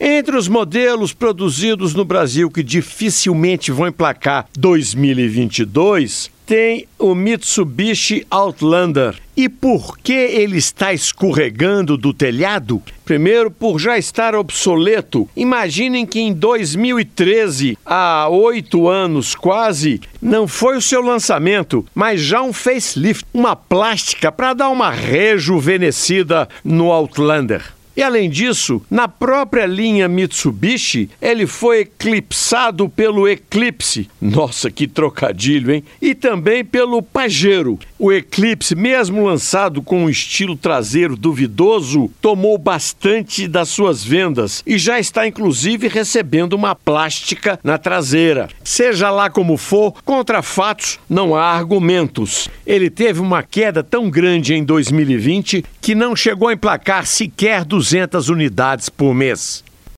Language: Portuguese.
Entre os modelos produzidos no Brasil que dificilmente vão emplacar 2022, tem o Mitsubishi Outlander. E por que ele está escorregando do telhado? Primeiro, por já estar obsoleto. Imaginem que em 2013, há oito anos quase, não foi o seu lançamento, mas já um facelift, uma plástica para dar uma rejuvenescida no Outlander. E além disso, na própria linha Mitsubishi, ele foi eclipsado pelo Eclipse. Nossa, que trocadilho, hein? E também pelo Pajero. O Eclipse, mesmo lançado com um estilo traseiro duvidoso, tomou bastante das suas vendas e já está inclusive recebendo uma plástica na traseira. Seja lá como for, contra fatos não há argumentos. Ele teve uma queda tão grande em 2020 que não chegou a emplacar sequer 200 unidades por mês.